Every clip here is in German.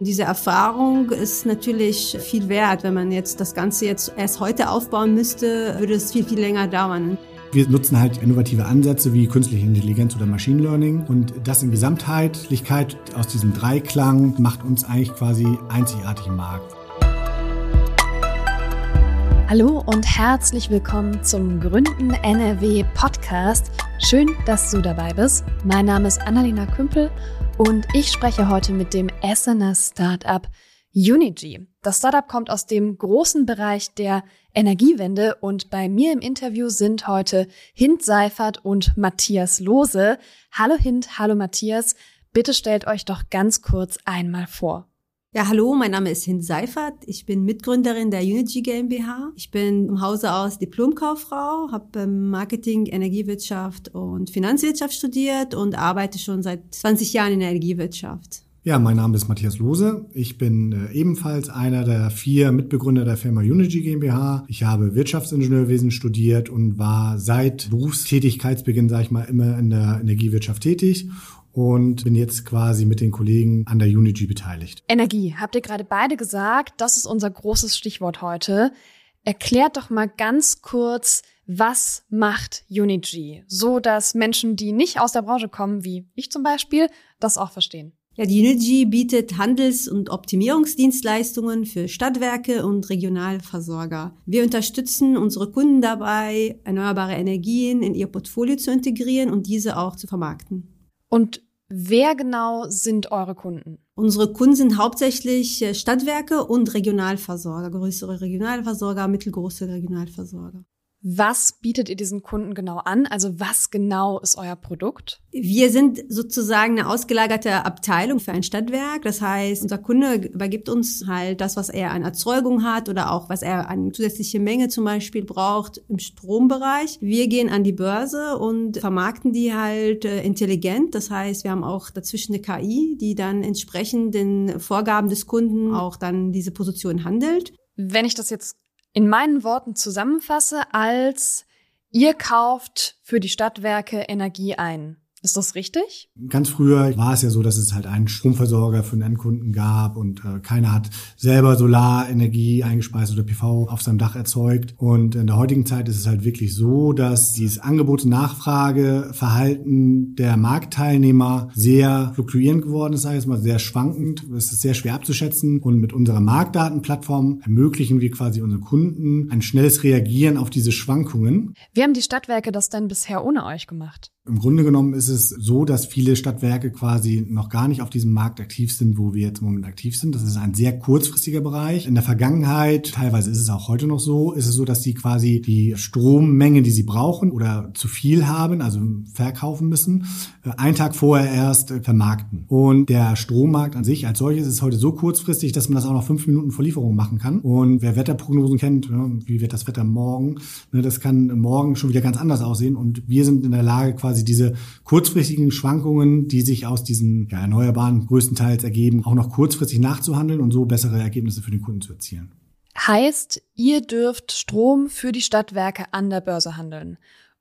Diese Erfahrung ist natürlich viel wert. Wenn man jetzt das Ganze jetzt erst heute aufbauen müsste, würde es viel, viel länger dauern. Wir nutzen halt innovative Ansätze wie künstliche Intelligenz oder Machine Learning und das in Gesamtheitlichkeit aus diesem Dreiklang macht uns eigentlich quasi einzigartig im Markt. Hallo und herzlich willkommen zum Gründen NRW Podcast. Schön, dass du dabei bist. Mein Name ist Annalena Kümpel und ich spreche heute mit dem Essener Startup Unity. Das Startup kommt aus dem großen Bereich der Energiewende und bei mir im Interview sind heute Hint Seifert und Matthias Lose. Hallo Hint, hallo Matthias. Bitte stellt euch doch ganz kurz einmal vor. Ja, hallo, mein Name ist Hind Seifert. Ich bin Mitgründerin der Unity GmbH. Ich bin im Hause aus Diplomkauffrau, habe Marketing, Energiewirtschaft und Finanzwirtschaft studiert und arbeite schon seit 20 Jahren in der Energiewirtschaft. Ja, mein Name ist Matthias Lose. Ich bin äh, ebenfalls einer der vier Mitbegründer der Firma Unity GmbH. Ich habe Wirtschaftsingenieurwesen studiert und war seit Berufstätigkeitsbeginn, sage ich mal, immer in der Energiewirtschaft tätig und bin jetzt quasi mit den Kollegen an der Unity beteiligt. Energie, habt ihr gerade beide gesagt, das ist unser großes Stichwort heute. Erklärt doch mal ganz kurz, was macht Unity, so dass Menschen, die nicht aus der Branche kommen, wie ich zum Beispiel, das auch verstehen. Ja, die Unity bietet Handels- und Optimierungsdienstleistungen für Stadtwerke und Regionalversorger. Wir unterstützen unsere Kunden dabei, erneuerbare Energien in ihr Portfolio zu integrieren und diese auch zu vermarkten. Und wer genau sind eure Kunden? Unsere Kunden sind hauptsächlich äh, Stadtwerke und Regionalversorger, größere Regionalversorger, mittelgroße Regionalversorger. Was bietet ihr diesen Kunden genau an? Also was genau ist euer Produkt? Wir sind sozusagen eine ausgelagerte Abteilung für ein Stadtwerk. Das heißt, unser Kunde übergibt uns halt das, was er an Erzeugung hat oder auch was er an zusätzliche Menge zum Beispiel braucht im Strombereich. Wir gehen an die Börse und vermarkten die halt äh, intelligent. Das heißt, wir haben auch dazwischen eine KI, die dann entsprechend den Vorgaben des Kunden auch dann diese Position handelt. Wenn ich das jetzt in meinen Worten zusammenfasse als ihr kauft für die Stadtwerke Energie ein. Ist das richtig? Ganz früher war es ja so, dass es halt einen Stromversorger für den Endkunden gab und äh, keiner hat selber Solarenergie eingespeist oder PV auf seinem Dach erzeugt. Und in der heutigen Zeit ist es halt wirklich so, dass dieses Angebot-Nachfrage-Verhalten der Marktteilnehmer sehr fluktuierend geworden ist, sage ich mal, sehr schwankend. Es ist sehr schwer abzuschätzen. Und mit unserer Marktdatenplattform ermöglichen wir quasi unseren Kunden ein schnelles Reagieren auf diese Schwankungen. Wie haben die Stadtwerke das denn bisher ohne euch gemacht? Im Grunde genommen ist es so, dass viele Stadtwerke quasi noch gar nicht auf diesem Markt aktiv sind, wo wir jetzt im Moment aktiv sind. Das ist ein sehr kurzfristiger Bereich. In der Vergangenheit, teilweise ist es auch heute noch so, ist es so, dass sie quasi die Strommenge, die sie brauchen oder zu viel haben, also verkaufen müssen, äh, einen Tag vorher erst äh, vermarkten. Und der Strommarkt an sich als solches ist heute so kurzfristig, dass man das auch noch fünf Minuten vor Lieferung machen kann. Und wer Wetterprognosen kennt, wie wird das Wetter morgen, ne, das kann morgen schon wieder ganz anders aussehen. Und wir sind in der Lage, quasi quasi diese kurzfristigen Schwankungen, die sich aus diesen ja, Erneuerbaren größtenteils ergeben, auch noch kurzfristig nachzuhandeln und so bessere Ergebnisse für den Kunden zu erzielen. Heißt, ihr dürft Strom für die Stadtwerke an der Börse handeln.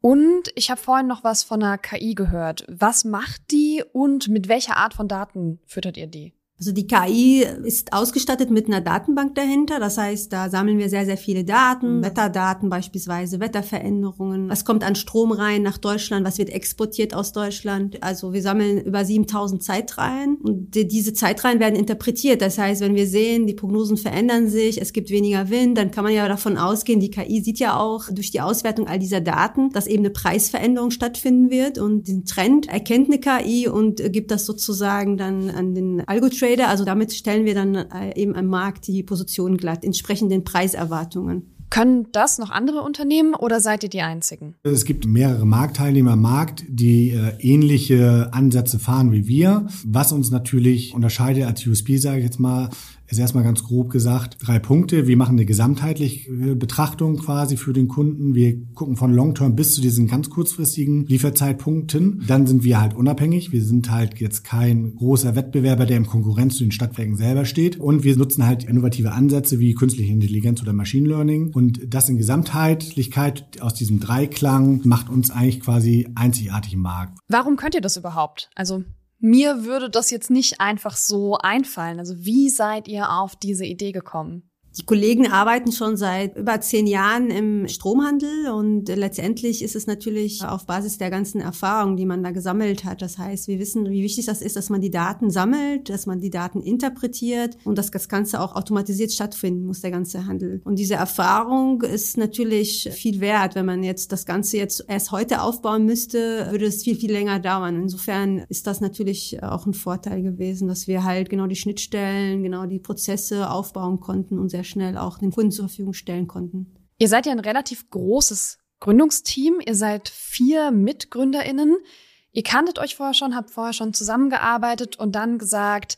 Und ich habe vorhin noch was von einer KI gehört. Was macht die und mit welcher Art von Daten füttert ihr die? Also die KI ist ausgestattet mit einer Datenbank dahinter. Das heißt, da sammeln wir sehr, sehr viele Daten, Wetterdaten beispielsweise, Wetterveränderungen. Was kommt an Strom rein nach Deutschland? Was wird exportiert aus Deutschland? Also wir sammeln über 7000 Zeitreihen und diese Zeitreihen werden interpretiert. Das heißt, wenn wir sehen, die Prognosen verändern sich, es gibt weniger Wind, dann kann man ja davon ausgehen, die KI sieht ja auch durch die Auswertung all dieser Daten, dass eben eine Preisveränderung stattfinden wird und den Trend erkennt eine KI und gibt das sozusagen dann an den Algorithmen Trader. Also damit stellen wir dann äh, eben am Markt die Position glatt, entsprechend den Preiserwartungen. Können das noch andere Unternehmen oder seid ihr die einzigen? Es gibt mehrere Marktteilnehmer im Markt, die äh, ähnliche Ansätze fahren wie wir. Was uns natürlich unterscheidet als USB, sage ich jetzt mal, ist erstmal ganz grob gesagt drei Punkte. Wir machen eine gesamtheitliche Betrachtung quasi für den Kunden. Wir gucken von Long-Term bis zu diesen ganz kurzfristigen Lieferzeitpunkten. Dann sind wir halt unabhängig. Wir sind halt jetzt kein großer Wettbewerber, der im Konkurrenz zu den Stadtwerken selber steht. Und wir nutzen halt innovative Ansätze wie künstliche Intelligenz oder Machine Learning. Und das in Gesamtheitlichkeit aus diesem Dreiklang macht uns eigentlich quasi einzigartig im Markt. Warum könnt ihr das überhaupt? Also Mir würde das jetzt nicht einfach so einfallen. Also wie seid ihr auf diese Idee gekommen? Die Kollegen arbeiten schon seit über zehn Jahren im Stromhandel und letztendlich ist es natürlich auf Basis der ganzen Erfahrungen, die man da gesammelt hat. Das heißt, wir wissen, wie wichtig das ist, dass man die Daten sammelt, dass man die Daten interpretiert und dass das Ganze auch automatisiert stattfinden muss, der ganze Handel. Und diese Erfahrung ist natürlich viel wert. Wenn man jetzt das Ganze jetzt erst heute aufbauen müsste, würde es viel, viel länger dauern. Insofern ist das natürlich auch ein Vorteil gewesen, dass wir halt genau die Schnittstellen, genau die Prozesse aufbauen konnten und sehr schnell auch den Kunden zur Verfügung stellen konnten. Ihr seid ja ein relativ großes Gründungsteam. Ihr seid vier MitgründerInnen. Ihr kanntet euch vorher schon, habt vorher schon zusammengearbeitet und dann gesagt,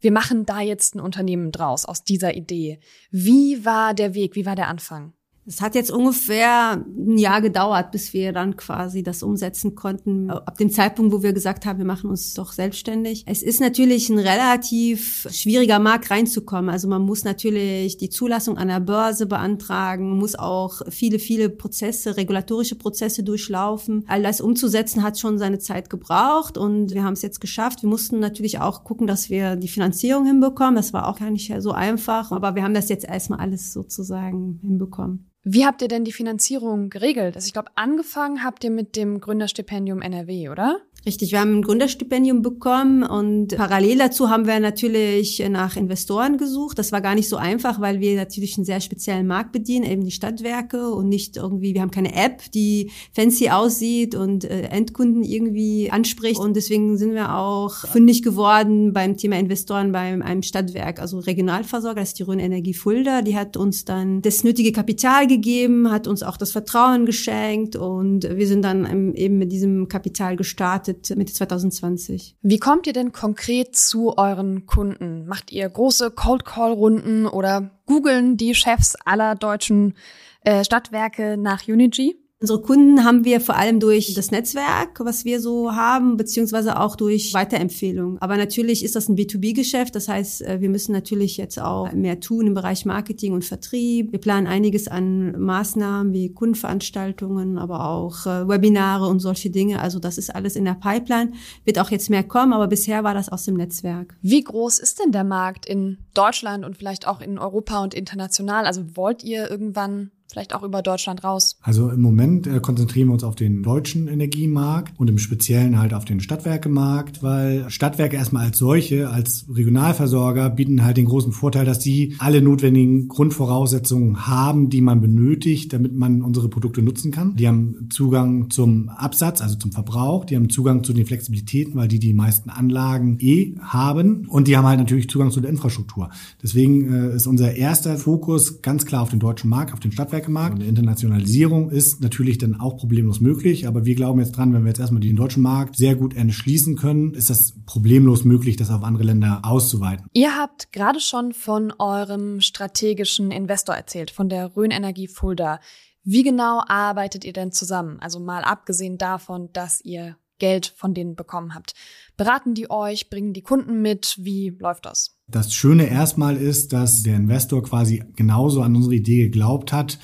wir machen da jetzt ein Unternehmen draus aus dieser Idee. Wie war der Weg? Wie war der Anfang? Es hat jetzt ungefähr ein Jahr gedauert, bis wir dann quasi das umsetzen konnten. Ab dem Zeitpunkt, wo wir gesagt haben, wir machen uns doch selbstständig. Es ist natürlich ein relativ schwieriger Markt reinzukommen. Also man muss natürlich die Zulassung an der Börse beantragen, muss auch viele, viele Prozesse, regulatorische Prozesse durchlaufen. All das umzusetzen hat schon seine Zeit gebraucht und wir haben es jetzt geschafft. Wir mussten natürlich auch gucken, dass wir die Finanzierung hinbekommen. Das war auch gar nicht so einfach, aber wir haben das jetzt erstmal alles sozusagen hinbekommen. Wie habt ihr denn die Finanzierung geregelt? Also ich glaube, angefangen habt ihr mit dem Gründerstipendium NRW, oder? Richtig, wir haben ein Gründerstipendium bekommen und parallel dazu haben wir natürlich nach Investoren gesucht. Das war gar nicht so einfach, weil wir natürlich einen sehr speziellen Markt bedienen, eben die Stadtwerke und nicht irgendwie, wir haben keine App, die fancy aussieht und äh, Endkunden irgendwie anspricht. Und deswegen sind wir auch fündig geworden beim Thema Investoren bei einem Stadtwerk, also Regionalversorger, das ist die Rhön Energie Fulda. Die hat uns dann das nötige Kapital gegeben, hat uns auch das Vertrauen geschenkt und wir sind dann eben mit diesem Kapital gestartet gestartet Mitte 2020. Wie kommt ihr denn konkret zu euren Kunden? Macht ihr große Cold Call Runden oder googeln die Chefs aller deutschen äh, Stadtwerke nach Unity? Unsere Kunden haben wir vor allem durch das Netzwerk, was wir so haben, beziehungsweise auch durch Weiterempfehlungen. Aber natürlich ist das ein B2B-Geschäft. Das heißt, äh, wir müssen natürlich jetzt auch mehr tun im Bereich Marketing und Vertrieb. Wir planen einiges an Maßnahmen wie Kundenveranstaltungen, aber auch äh, Webinare und solche Dinge. Also das ist alles in der Pipeline. Wird auch jetzt mehr kommen, aber bisher war das aus dem Netzwerk. Wie groß ist denn der Markt in Deutschland und vielleicht auch in Europa und international? Also wollt ihr irgendwann vielleicht auch über Deutschland raus? Also im Moment äh, konzentrieren wir uns auf den deutschen Energiemarkt und im Speziellen halt auf den Stadtwerkemarkt, weil Stadtwerke erstmal als solche, als Regionalversorger bieten halt den großen Vorteil, dass sie alle notwendigen Grundvoraussetzungen haben, die man benötigt, damit man unsere Produkte nutzen kann. Die haben Zugang zum Absatz, also zum Verbrauch, die haben Zugang zu den Flexibilitäten, weil die die meisten Anlagen eh haben und die haben halt natürlich Zugang zu der Infrastruktur. Deswegen äh, ist unser erster Fokus ganz klar auf den deutschen Markt, auf den Stadtwerk Netzwerkemarkt. Und Internationalisierung ist natürlich dann auch problemlos möglich, aber wir glauben jetzt dran, wenn wir jetzt erstmal den deutschen Markt sehr gut entschließen können, ist das problemlos möglich, das auf andere Länder auszuweiten. Ihr habt gerade schon von eurem strategischen Investor erzählt, von der Rhön Energie Fulda. Wie genau arbeitet ihr denn zusammen? Also mal abgesehen davon, dass ihr Geld von denen bekommen habt. Beraten die euch, bringen die Kunden mit? Wie läuft das? Das Schöne erstmal ist, dass der Investor quasi genauso an unsere Idee geglaubt hat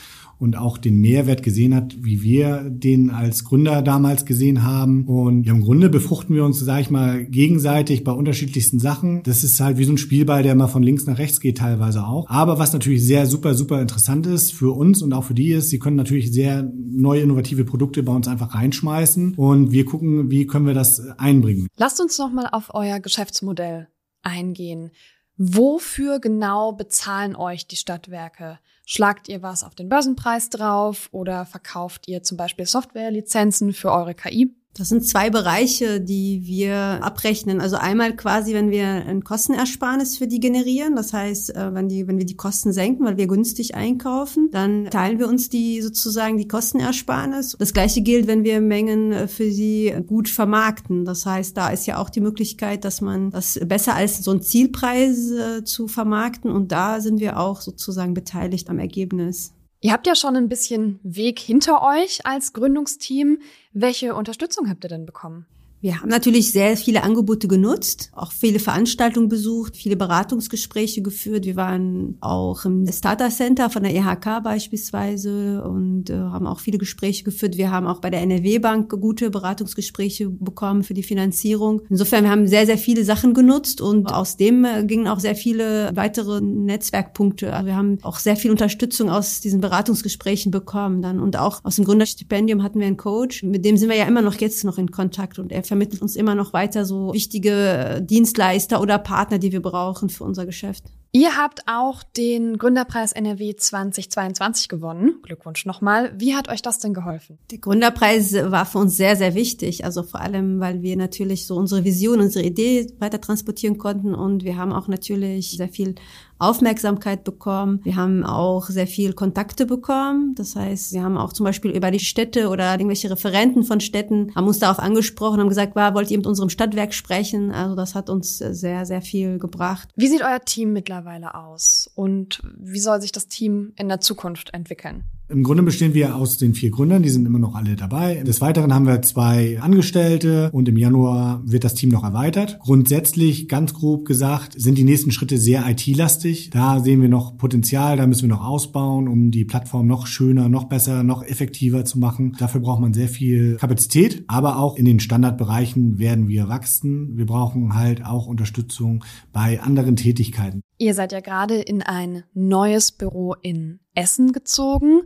und auch den Mehrwert gesehen hat, wie wir den als Gründer damals gesehen haben. Und im Grunde befruchten wir uns, sage ich mal, gegenseitig bei unterschiedlichsten Sachen. Das ist halt wie so ein Spielball, der mal von links nach rechts geht teilweise auch. Aber was natürlich sehr super, super interessant ist für uns und auch für die ist, sie können natürlich sehr neue innovative Produkte bei uns einfach reinschmeißen und wir gucken, wie können wir das einbringen. Lasst uns nochmal auf euer Geschäftsmodell eingehen. Wofür genau bezahlen euch die Stadtwerke? Schlagt ihr was auf den Börsenpreis drauf oder verkauft ihr zum Beispiel Softwarelizenzen für eure KI? Das sind zwei Bereiche, die wir abrechnen. Also einmal quasi, wenn wir ein Kostenersparnis für die generieren. Das heißt, äh, wenn, die, wenn wir die Kosten senken, weil wir günstig einkaufen, dann teilen wir uns die sozusagen die Kostenersparnis. Das gleiche gilt, wenn wir Mengen äh, für sie gut vermarkten. Das heißt, da ist ja auch die Möglichkeit, dass man das besser als so ein Zielpreis äh, zu vermarkten. Und da sind wir auch sozusagen beteiligt am Ergebnis. Ihr habt ja schon ein bisschen Weg hinter euch als Gründungsteam. Welche Unterstützung habt ihr denn bekommen? Wir haben natürlich sehr viele Angebote genutzt, auch viele Veranstaltungen besucht, viele Beratungsgespräche geführt. Wir waren auch im Starter Center von der EHK beispielsweise und äh, haben auch viele Gespräche geführt. Wir haben auch bei der NRW Bank gute Beratungsgespräche bekommen für die Finanzierung. Insofern, wir haben sehr, sehr viele Sachen genutzt und aus dem äh, gingen auch sehr viele weitere Netzwerkpunkte. Also wir haben auch sehr viel Unterstützung aus diesen Beratungsgesprächen bekommen dann und auch aus dem Gründerstipendium hatten wir einen Coach, mit dem sind wir ja immer noch jetzt noch in Kontakt und er vermittelt uns immer noch weiter so wichtige Dienstleister oder Partner, die wir brauchen für unser Geschäft. Ihr habt auch den Gründerpreis NRW 2022 gewonnen. Glückwunsch nochmal. Wie hat euch das denn geholfen? Der Gründerpreis war für uns sehr, sehr wichtig. Also vor allem, weil wir natürlich so unsere Vision, unsere Idee weiter transportieren konnten und wir haben auch natürlich sehr viel Aufmerksamkeit bekommen. Wir haben auch sehr viel Kontakte bekommen. Das heißt, wir haben auch zum Beispiel über die Städte oder irgendwelche Referenten von Städten haben uns darauf angesprochen, haben gesagt, war, wollt ihr mit unserem Stadtwerk sprechen? Also das hat uns sehr, sehr viel gebracht. Wie sieht euer Team mittlerweile aus? Und wie soll sich das Team in der Zukunft entwickeln? Im Grunde bestehen wir aus den vier Gründern, die sind immer noch alle dabei. Des Weiteren haben wir zwei Angestellte und im Januar wird das Team noch erweitert. Grundsätzlich, ganz grob gesagt, sind die nächsten Schritte sehr IT-lastig. Da sehen wir noch Potenzial, da müssen wir noch ausbauen, um die Plattform noch schöner, noch besser, noch effektiver zu machen. Dafür braucht man sehr viel Kapazität, aber auch in den Standardbereichen werden wir wachsen. Wir brauchen halt auch Unterstützung bei anderen Tätigkeiten. Ihr seid ja gerade in ein neues Büro in Essen gezogen.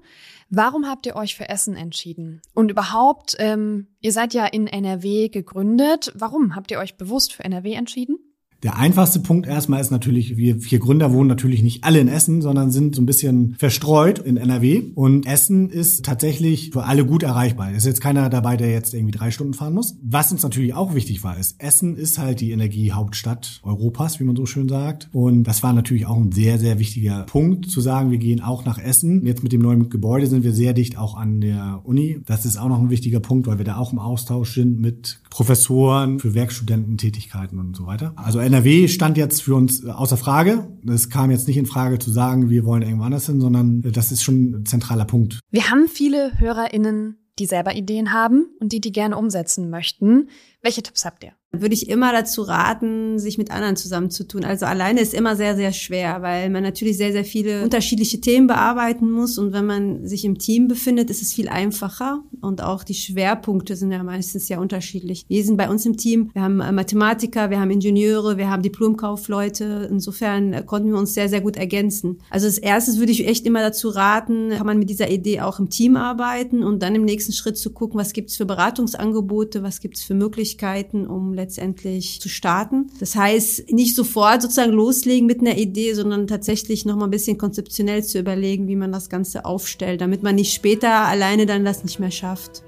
Warum habt ihr euch für Essen entschieden? Und überhaupt, ähm, ihr seid ja in NRW gegründet. Warum habt ihr euch bewusst für NRW entschieden? Der einfachste Punkt erstmal ist natürlich, wir vier Gründer wohnen natürlich nicht alle in Essen, sondern sind so ein bisschen verstreut in NRW. Und Essen ist tatsächlich für alle gut erreichbar. Ist jetzt keiner dabei, der jetzt irgendwie drei Stunden fahren muss. Was uns natürlich auch wichtig war, ist, Essen ist halt die Energiehauptstadt Europas, wie man so schön sagt. Und das war natürlich auch ein sehr, sehr wichtiger Punkt, zu sagen, wir gehen auch nach Essen. Jetzt mit dem neuen Gebäude sind wir sehr dicht auch an der Uni. Das ist auch noch ein wichtiger Punkt, weil wir da auch im Austausch sind mit Professoren für Werkstudententätigkeiten und so weiter. Also NRW stand jetzt für uns außer Frage. Es kam jetzt nicht in Frage zu sagen, wir wollen irgendwo anders hin, sondern das ist schon ein zentraler Punkt. Wir haben viele HörerInnen, die selber Ideen haben und die die gerne umsetzen möchten. Welche Tipps habt ihr? Würde ich immer dazu raten, sich mit anderen zusammenzutun. Also alleine ist immer sehr, sehr schwer, weil man natürlich sehr, sehr viele unterschiedliche Themen bearbeiten muss. Und wenn man sich im Team befindet, ist es viel einfacher. Und auch die Schwerpunkte sind ja meistens ja unterschiedlich. Wir sind bei uns im Team, wir haben Mathematiker, wir haben Ingenieure, wir haben Diplomkaufleute. Insofern konnten wir uns sehr, sehr gut ergänzen. Also als erstes würde ich echt immer dazu raten, kann man mit dieser Idee auch im Team arbeiten und dann im nächsten Schritt zu gucken, was gibt es für Beratungsangebote, was gibt es für Möglichkeiten, um letztendlich zu starten. Das heißt, nicht sofort sozusagen loslegen mit einer Idee, sondern tatsächlich noch mal ein bisschen konzeptionell zu überlegen, wie man das Ganze aufstellt, damit man nicht später alleine dann das nicht mehr schafft.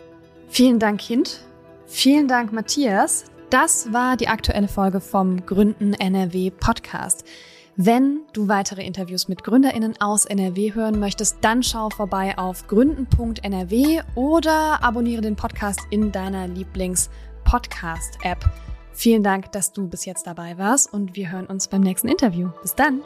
Vielen Dank, Kind. Vielen Dank, Matthias. Das war die aktuelle Folge vom Gründen NRW Podcast. Wenn du weitere Interviews mit GründerInnen aus NRW hören möchtest, dann schau vorbei auf gründen.nrw oder abonniere den Podcast in deiner Lieblings- Podcast-App. Vielen Dank, dass du bis jetzt dabei warst und wir hören uns beim nächsten Interview. Bis dann!